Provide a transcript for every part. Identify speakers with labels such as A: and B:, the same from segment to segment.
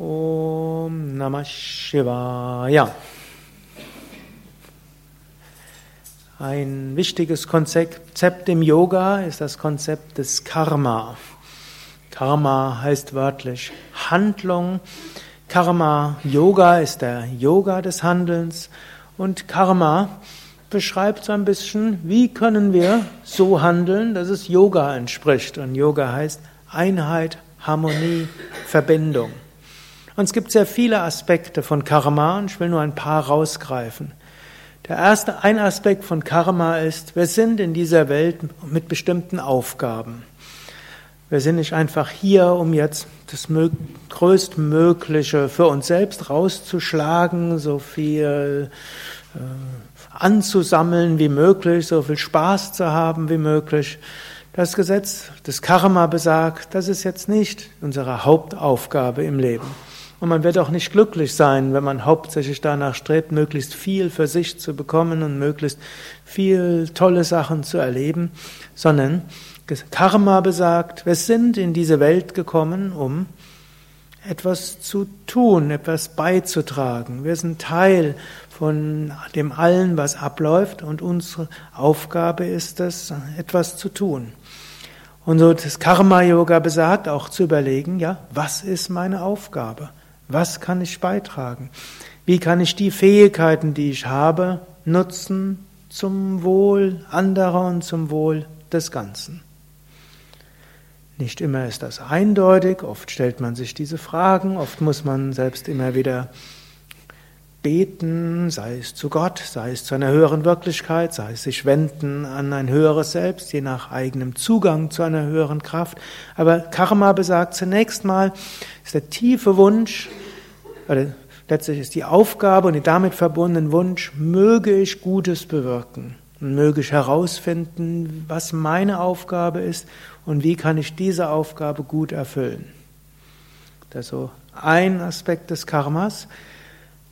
A: Om Namah Shivaya. Ein wichtiges Konzept im Yoga ist das Konzept des Karma. Karma heißt wörtlich Handlung. Karma Yoga ist der Yoga des Handelns und Karma beschreibt so ein bisschen, wie können wir so handeln, dass es Yoga entspricht. Und Yoga heißt Einheit, Harmonie, Verbindung. Und es gibt sehr viele Aspekte von Karma und ich will nur ein paar rausgreifen. Der erste, ein Aspekt von Karma ist, wir sind in dieser Welt mit bestimmten Aufgaben. Wir sind nicht einfach hier, um jetzt das Größtmögliche für uns selbst rauszuschlagen, so viel äh, anzusammeln wie möglich, so viel Spaß zu haben wie möglich. Das Gesetz des Karma besagt, das ist jetzt nicht unsere Hauptaufgabe im Leben. Und man wird auch nicht glücklich sein, wenn man hauptsächlich danach strebt, möglichst viel für sich zu bekommen und möglichst viel tolle Sachen zu erleben, sondern Karma besagt, wir sind in diese Welt gekommen, um etwas zu tun, etwas beizutragen. Wir sind Teil von dem allen, was abläuft und unsere Aufgabe ist es, etwas zu tun. Und so das Karma-Yoga besagt auch zu überlegen, ja, was ist meine Aufgabe? Was kann ich beitragen? Wie kann ich die Fähigkeiten, die ich habe, nutzen zum Wohl anderer und zum Wohl des Ganzen? Nicht immer ist das eindeutig, oft stellt man sich diese Fragen, oft muss man selbst immer wieder beten, sei es zu Gott, sei es zu einer höheren Wirklichkeit, sei es sich wenden an ein höheres Selbst, je nach eigenem Zugang zu einer höheren Kraft. Aber Karma besagt zunächst mal, ist der tiefe Wunsch, oder letztlich ist die Aufgabe und der damit verbundene Wunsch, möge ich Gutes bewirken möge ich herausfinden, was meine Aufgabe ist und wie kann ich diese Aufgabe gut erfüllen. Das ist so ein Aspekt des Karmas.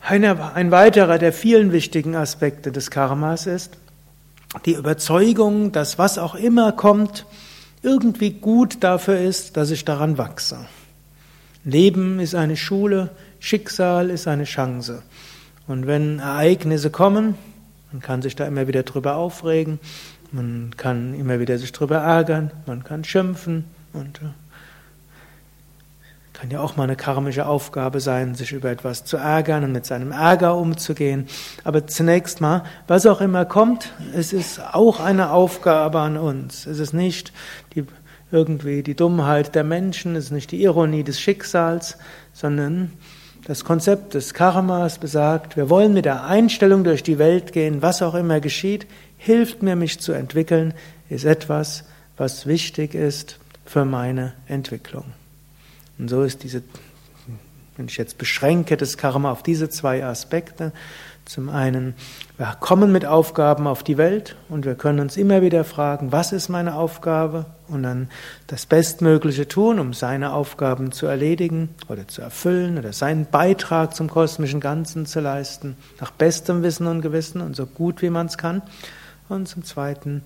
A: Ein weiterer der vielen wichtigen Aspekte des Karmas ist die Überzeugung, dass was auch immer kommt, irgendwie gut dafür ist, dass ich daran wachse. Leben ist eine Schule, Schicksal ist eine Chance. Und wenn Ereignisse kommen, man kann sich da immer wieder drüber aufregen, man kann immer wieder sich drüber ärgern, man kann schimpfen und äh, kann ja auch mal eine karmische Aufgabe sein, sich über etwas zu ärgern und mit seinem Ärger umzugehen. Aber zunächst mal, was auch immer kommt, es ist auch eine Aufgabe an uns. Es ist nicht die, irgendwie die Dummheit der Menschen, es ist nicht die Ironie des Schicksals, sondern das Konzept des Karmas besagt, wir wollen mit der Einstellung durch die Welt gehen, was auch immer geschieht, hilft mir, mich zu entwickeln, ist etwas, was wichtig ist für meine Entwicklung. Und so ist diese, wenn ich jetzt beschränke das Karma auf diese zwei Aspekte, zum einen, wir kommen mit Aufgaben auf die Welt und wir können uns immer wieder fragen, was ist meine Aufgabe? Und dann das Bestmögliche tun, um seine Aufgaben zu erledigen oder zu erfüllen oder seinen Beitrag zum kosmischen Ganzen zu leisten, nach bestem Wissen und Gewissen und so gut wie man es kann. Und zum Zweiten,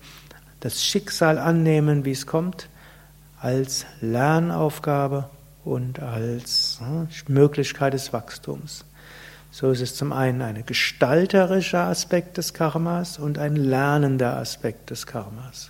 A: das Schicksal annehmen, wie es kommt, als Lernaufgabe und als hm, Möglichkeit des Wachstums. So ist es zum einen ein gestalterischer Aspekt des Karmas und ein lernender Aspekt des Karmas.